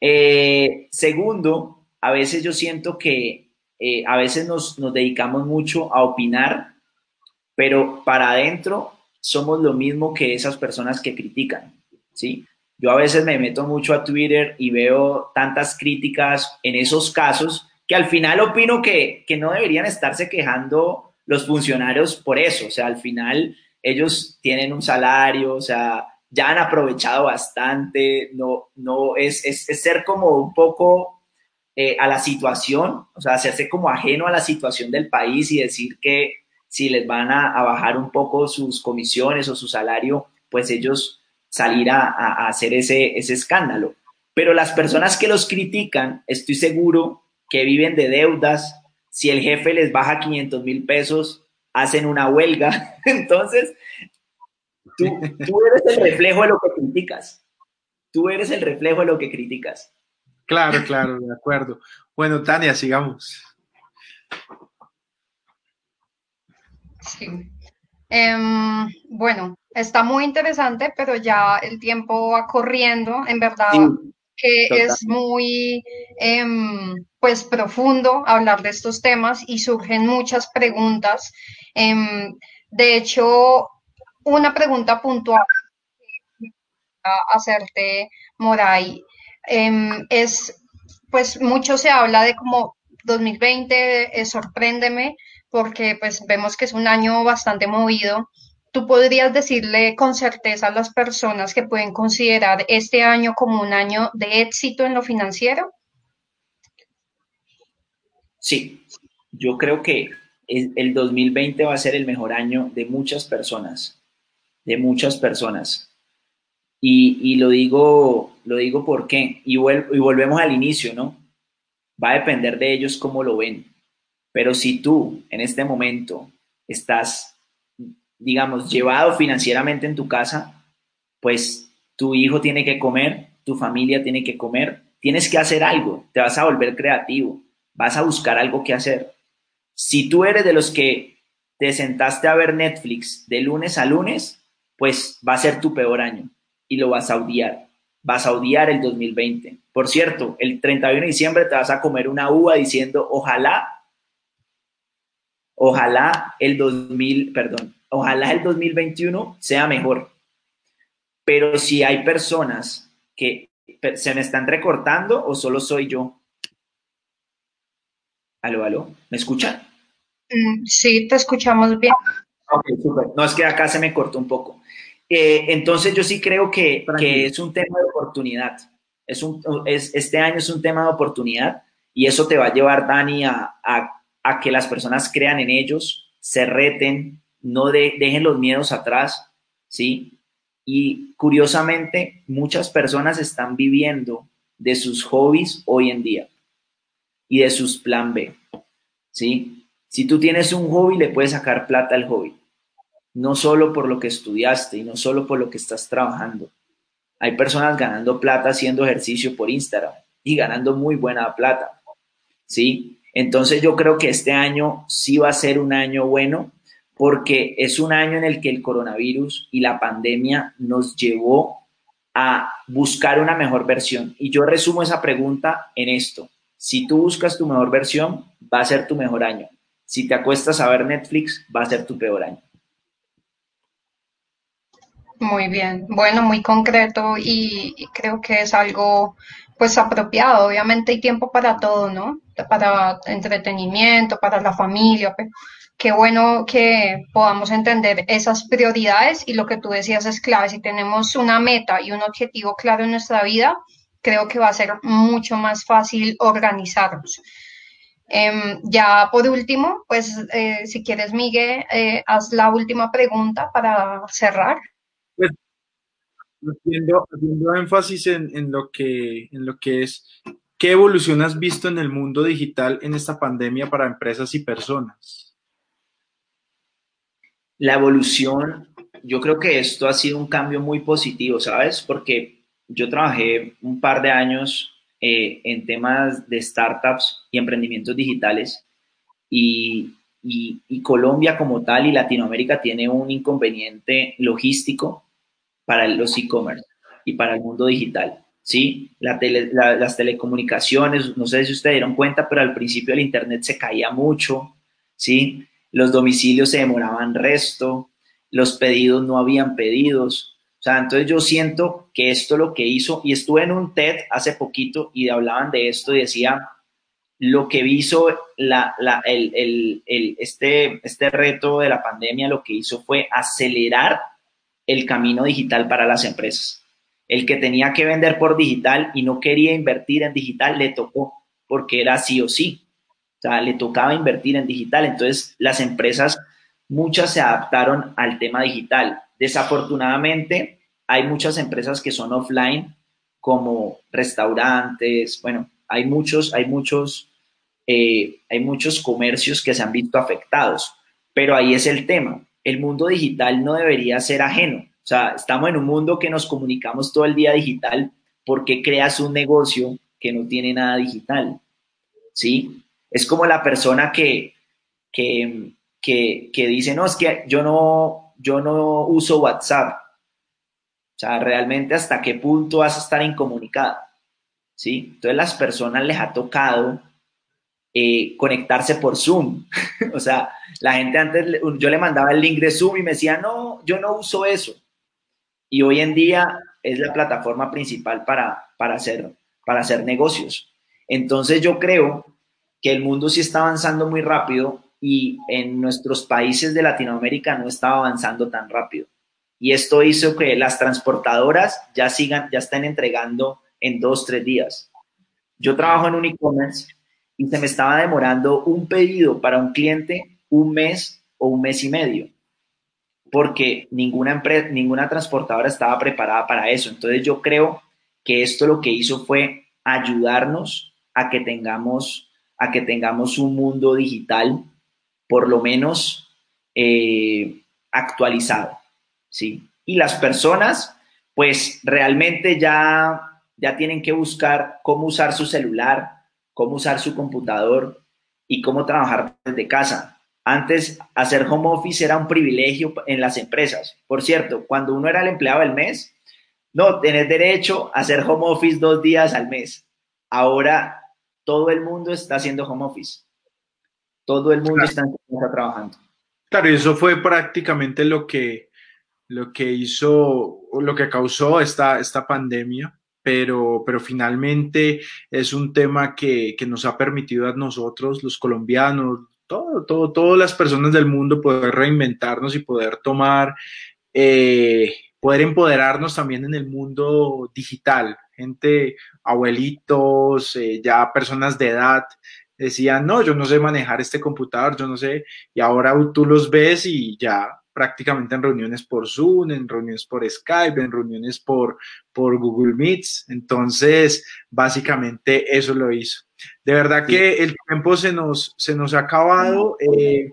Eh, segundo, a veces yo siento que eh, a veces nos, nos, dedicamos mucho a opinar, pero para adentro somos lo mismo que esas personas que critican, ¿sí? Yo a veces me meto mucho a Twitter y veo tantas críticas en esos casos que al final opino que, que no deberían estarse quejando los funcionarios por eso, o sea, al final ellos tienen un salario, o sea, ya han aprovechado bastante, no, no es, es, ser como un poco eh, a la situación, o sea, hacerse como ajeno a la situación del país y decir que si les van a, bajar un poco sus comisiones o su salario, pues ellos salir a, a, hacer ese, ese escándalo. Pero las personas que los critican, estoy seguro que viven de deudas, si el jefe les baja 500 mil pesos, hacen una huelga. Entonces, Tú, eres el reflejo de lo que criticas. Tú eres el reflejo de lo que criticas. Claro, claro, de acuerdo. Bueno, Tania, sigamos. Sí. Em, bueno, está muy interesante, pero ya el tiempo va corriendo. En verdad, que es muy em, pues profundo hablar de estos temas y surgen muchas preguntas. Em, de hecho, una pregunta puntual a hacerte, Moray, em, es, pues mucho se habla de como 2020, eh, sorpréndeme, porque pues vemos que es un año bastante movido. ¿Tú podrías decirle con certeza a las personas que pueden considerar este año como un año de éxito en lo financiero? Sí, yo creo que el 2020 va a ser el mejor año de muchas personas de muchas personas. Y, lo digo, lo digo por. Y, y volvemos al inicio, ¿no? Va a depender de ellos cómo lo ven. Pero si tú en este momento estás, digamos, llevado financieramente en tu casa, pues tu hijo tiene que comer, tu familia tiene que comer, tienes que hacer algo, te vas a volver creativo, vas a buscar algo que hacer. Si tú eres de los que te sentaste a ver Netflix de lunes a lunes, pues va a ser tu peor año y lo vas a odiar. Vas a odiar el 2020. Por cierto, el 31 de diciembre te vas a comer una uva diciendo, ojalá, ojalá el 2000, perdón, ojalá el 2021 sea mejor. Pero si hay personas que se me están recortando o solo soy yo. Aló, aló, ¿me escuchan? Mm, sí, te escuchamos bien. Ok, súper. No, es que acá se me cortó un poco. Eh, entonces yo sí creo que, es un tema de oportunidad. Es un, es, este año es un tema de oportunidad y eso te va a llevar, Dani, a, que las personas crean en ellos, se reten, no dejen los miedos atrás, ¿sí? Y curiosamente, muchas personas están viviendo de sus hobbies hoy en día. y de sus plan B. ¿Sí? Si tú tienes un hobby, le puedes sacar plata al hobby. No solo por lo que estudiaste y no solo por lo que estás trabajando. Hay personas ganando plata haciendo ejercicio por Instagram y ganando muy buena plata. ¿Sí? Entonces yo creo que este año sí va a ser un año bueno porque es un año en el que el coronavirus y la pandemia nos llevó a buscar una mejor versión. Y yo resumo esa pregunta en esto. Si tú buscas tu mejor versión, va a ser tu mejor año. Si te acuestas a ver Netflix, va a ser tu peor año. Muy bien, bueno, muy concreto y, creo que es algo pues apropiado. Obviamente hay tiempo para todo, ¿no? Para entretenimiento, para la familia, qué bueno que podamos entender esas prioridades y lo que tú decías es clave. Si tenemos una meta y un objetivo claro en nuestra vida, creo que va a ser mucho más fácil organizarnos. Em, ya por último, pues eh, si quieres, Miguel, eh, haz la última pregunta para cerrar. Pues, haciendo, énfasis en, lo que, en lo que es, ¿qué evolución has visto en el mundo digital en esta pandemia para empresas y personas? La evolución, yo creo que esto ha sido un cambio muy positivo, ¿sabes? Porque yo trabajé un par de años eh, en temas de startups y emprendimientos digitales y, Colombia como tal y Latinoamérica tiene un inconveniente logístico para los e-commerce y para el mundo digital. ¿sí? las telecomunicaciones, no sé si ustedes dieron cuenta, pero al principio el Internet se caía mucho, ¿sí? Los domicilios se demoraban resto, los pedidos no habían pedidos, o sea, entonces yo siento que esto lo que hizo, y estuve en un TED hace poquito y hablaban de esto y decía, lo que hizo la, el, este, este reto de la pandemia, lo que hizo fue acelerar el camino digital para las empresas. El que tenía que vender por digital y no quería invertir en digital, le tocó, porque era sí o sí. O sea, le tocaba invertir en digital. Entonces, las empresas, muchas se adaptaron al tema digital. Desafortunadamente, hay muchas empresas que son offline, como restaurantes, bueno, hay muchos, hay muchos, eh, hay muchos comercios que se han visto afectados, pero ahí es el tema. El mundo digital no debería ser ajeno. O sea, estamos en un mundo que nos comunicamos todo el día digital. ¿Por qué creas un negocio que no tiene nada digital? ¿Sí? Es como la persona que, que, que, que dice, no, es que yo no, yo no uso WhatsApp o sea, realmente hasta qué punto vas a estar incomunicado. ¿Sí? Entonces las personas les ha tocado eh, conectarse por Zoom. o sea, la gente antes, yo le mandaba el link de Zoom y me decía, no, yo no uso eso. Y hoy en día es la plataforma principal para, para, hacer, para hacer negocios. Entonces yo creo que el mundo sí está avanzando muy rápido y en nuestros países de Latinoamérica no estaba avanzando tan rápido y esto hizo que las transportadoras ya sigan, ya estén entregando en dos, tres días. Yo trabajo en un e-commerce y se me estaba demorando un pedido para un cliente un mes o un mes y medio, porque ninguna ninguna transportadora estaba preparada para eso. Entonces yo creo que esto lo que hizo fue ayudarnos a que tengamos, a que tengamos un mundo digital, por lo menos eh, actualizado. ¿sí? Y las personas, pues realmente ya, ya tienen que buscar cómo usar su celular, cómo usar su computador y cómo trabajar desde casa. Antes, hacer home office era un privilegio en las empresas. Por cierto, cuando uno era el empleado del mes, no, tenés derecho a hacer home office dos días al mes. Ahora todo el mundo está haciendo home office. Todo el mundo está, está trabajando. Claro, y eso fue prácticamente lo que lo que hizo, lo que causó esta, esta pandemia, pero, pero finalmente es un tema que, que nos ha permitido a nosotros, los colombianos, todo, todo, todas las personas del mundo poder reinventarnos y poder tomar, eh, poder empoderarnos también en el mundo digital. Gente, abuelitos, eh, ya personas de edad, decían, no, yo no sé manejar este computador, yo no sé, y ahora tú los ves y ya prácticamente en reuniones por Zoom, en reuniones por Skype, en reuniones por, por Google Meets. Entonces, básicamente eso lo hizo. De verdad que el tiempo se nos, se nos ha acabado. Eh,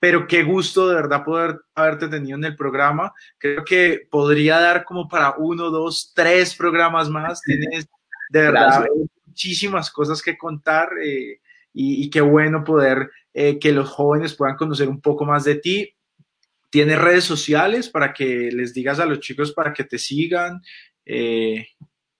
pero qué gusto de verdad poder haberte tenido en el programa. Creo que podría dar como para uno, dos, tres programas más. Tienes de verdad muchísimas cosas que contar eh, y, qué bueno poder eh, que los jóvenes puedan conocer un poco más de ti. ¿Tienes redes sociales para que les digas a los chicos para que te sigan? Eh,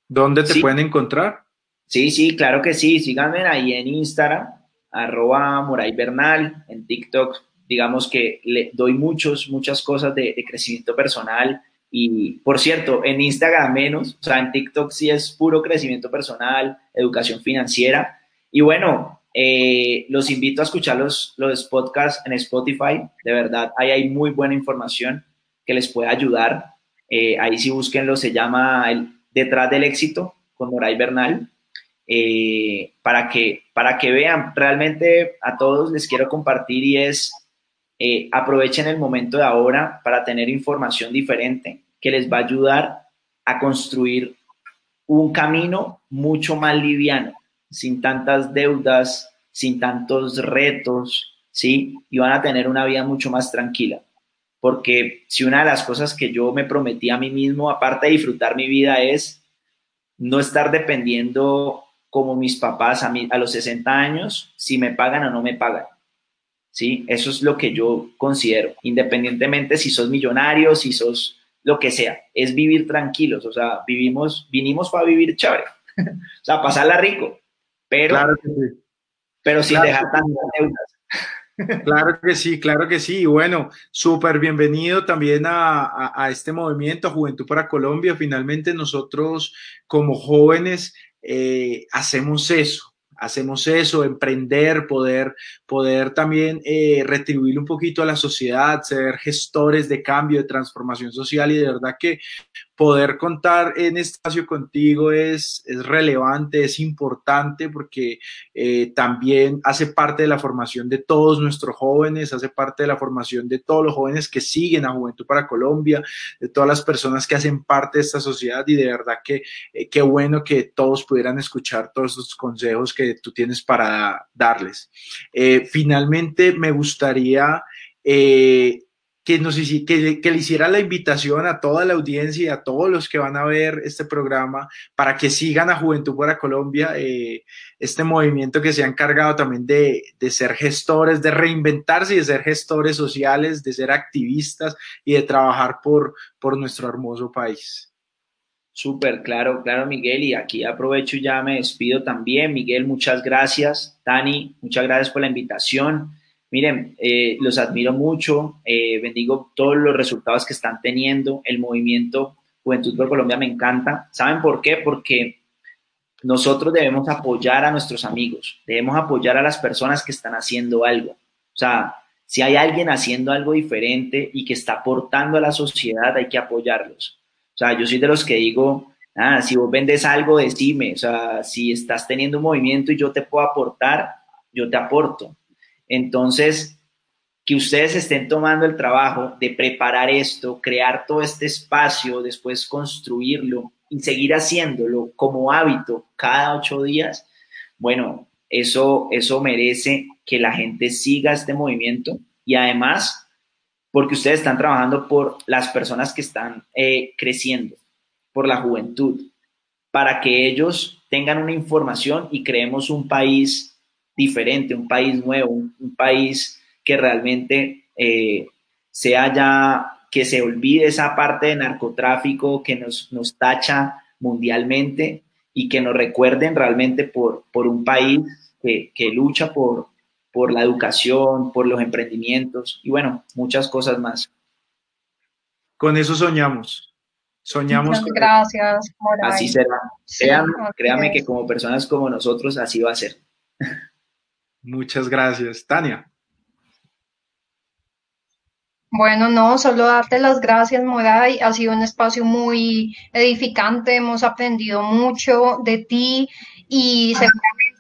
¿Dónde te pueden encontrar? Sí, sí, claro que sí. Síganme ahí en Instagram, arroba Moray Bernal, en TikTok. Digamos que le doy muchos, muchas cosas de, de crecimiento personal, y por cierto, en Instagram menos, o sea, en TikTok sí es puro crecimiento personal, educación financiera. Y bueno, eh, los invito a escuchar los, podcasts en Spotify. De verdad, ahí hay muy buena información que les puede ayudar. Eh, ahí sí búsquenlo, se llama el Detrás del Éxito con Moray Bernal. Eh, para, que, para que vean, realmente a todos les quiero compartir y es eh, aprovechen el momento de ahora para tener información diferente que les va a ayudar a construir un camino mucho más liviano, sin tantas deudas, sin tantos retos, ¿sí? Y van a tener una vida mucho más tranquila. Porque si una de las cosas que yo me prometí a mí mismo, aparte de disfrutar mi vida, es no estar dependiendo como mis papás a, a los 60 años, si me pagan o no me pagan. ¿sí? Eso es lo que yo considero, independientemente si sos millonario, si sos lo que sea, es vivir tranquilos, o sea, vivimos, vinimos para vivir chévere, o sea, pasarla rico, pero, claro que sí. pero sin dejar tantas deudas. Claro que sí, claro que sí. Y bueno, súper bienvenido también a, a, este movimiento, Juventud para Colombia. Finalmente nosotros como jóvenes eh, hacemos eso, hacemos eso, emprender, poder, poder también eh, retribuir un poquito a la sociedad, ser gestores de cambio, de transformación social y de verdad que poder contar en este espacio contigo es, es relevante, es importante porque eh, también hace parte de la formación de todos nuestros jóvenes, hace parte de la formación de todos los jóvenes que siguen a Juventud para Colombia, de todas las personas que hacen parte de esta sociedad y de verdad que eh, qué bueno que todos pudieran escuchar todos estos consejos que tú tienes para darles. Eh, finalmente, me gustaría que, nos, le hiciera la invitación a toda la audiencia y a todos los que van a ver este programa para que sigan a Juventud para Colombia, eh, este movimiento que se ha encargado también de, ser gestores, de reinventarse y de ser gestores sociales, de ser activistas y de trabajar por, por nuestro hermoso país. Súper, claro, claro, Miguel. Y aquí aprovecho y ya me despido también. Miguel, muchas gracias. Tani, muchas gracias por la invitación. Miren, eh, los admiro mucho, eh, bendigo todos los resultados que están teniendo. El movimiento Juventud por Colombia me encanta. ¿Saben por qué? Porque nosotros debemos apoyar a nuestros amigos, debemos apoyar a las personas que están haciendo algo. O sea, si hay alguien haciendo algo diferente y que está aportando a la sociedad, hay que apoyarlos. O sea, yo soy de los que digo, ah, si vos vendes algo, decime. O sea, si estás teniendo un movimiento y yo te puedo aportar, yo te aporto. Entonces, que ustedes estén tomando el trabajo de preparar esto, crear todo este espacio, después construirlo y seguir haciéndolo como hábito cada ocho días, bueno, eso, eso merece que la gente siga este movimiento y además porque ustedes están trabajando por las personas que están eh, creciendo, por la juventud, para que ellos tengan una información y creemos un país diferente, un país nuevo, un, país que realmente eh, sea ya, que se olvide esa parte de narcotráfico que nos, nos tacha mundialmente y que nos recuerden realmente por, por un país que, que lucha por, por la educación, por los emprendimientos y bueno, muchas cosas más. Con eso soñamos. Soñamos. Muchas gracias. Así será. créame, créame que como personas como nosotros así va a ser. Muchas gracias. Tania. Bueno, no, solo darte las gracias, Moray. Ha sido un espacio muy edificante, hemos aprendido mucho de ti y seguramente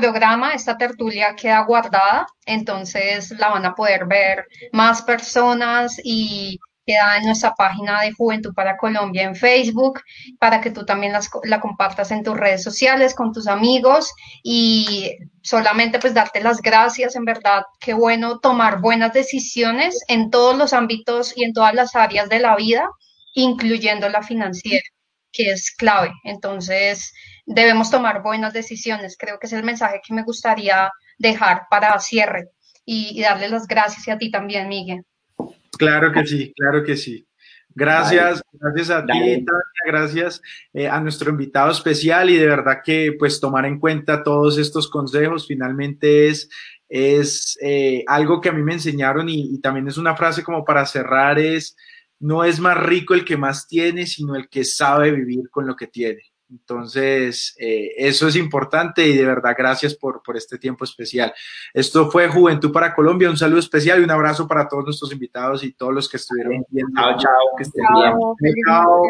programa, esta tertulia queda guardada, entonces la van a poder ver más personas y queda en nuestra página de Juventud para Colombia en Facebook, para que tú también la compartas en tus redes sociales con tus amigos y solamente pues darte las gracias, en verdad, qué bueno tomar buenas decisiones en todos los ámbitos y en todas las áreas de la vida, incluyendo la financiera, que es clave. Entonces, debemos tomar buenas decisiones. Creo que es el mensaje que me gustaría dejar para cierre y, y darle las gracias a ti también, Miguel. Claro que sí, claro que sí. Gracias, gracias a ti, Tania, gracias eh, a nuestro invitado especial y de verdad que pues tomar en cuenta todos estos consejos finalmente es, es eh, algo que a mí me enseñaron y, y, también es una frase como para cerrar es, no es más rico el que más tiene, sino el que sabe vivir con lo que tiene. Entonces, eh, eso es importante y de verdad gracias por, por este tiempo especial. Esto fue Juventud para Colombia. Un saludo especial y un abrazo para todos nuestros invitados y todos los que estuvieron viendo. Chao, chao, que estén bien. Chao.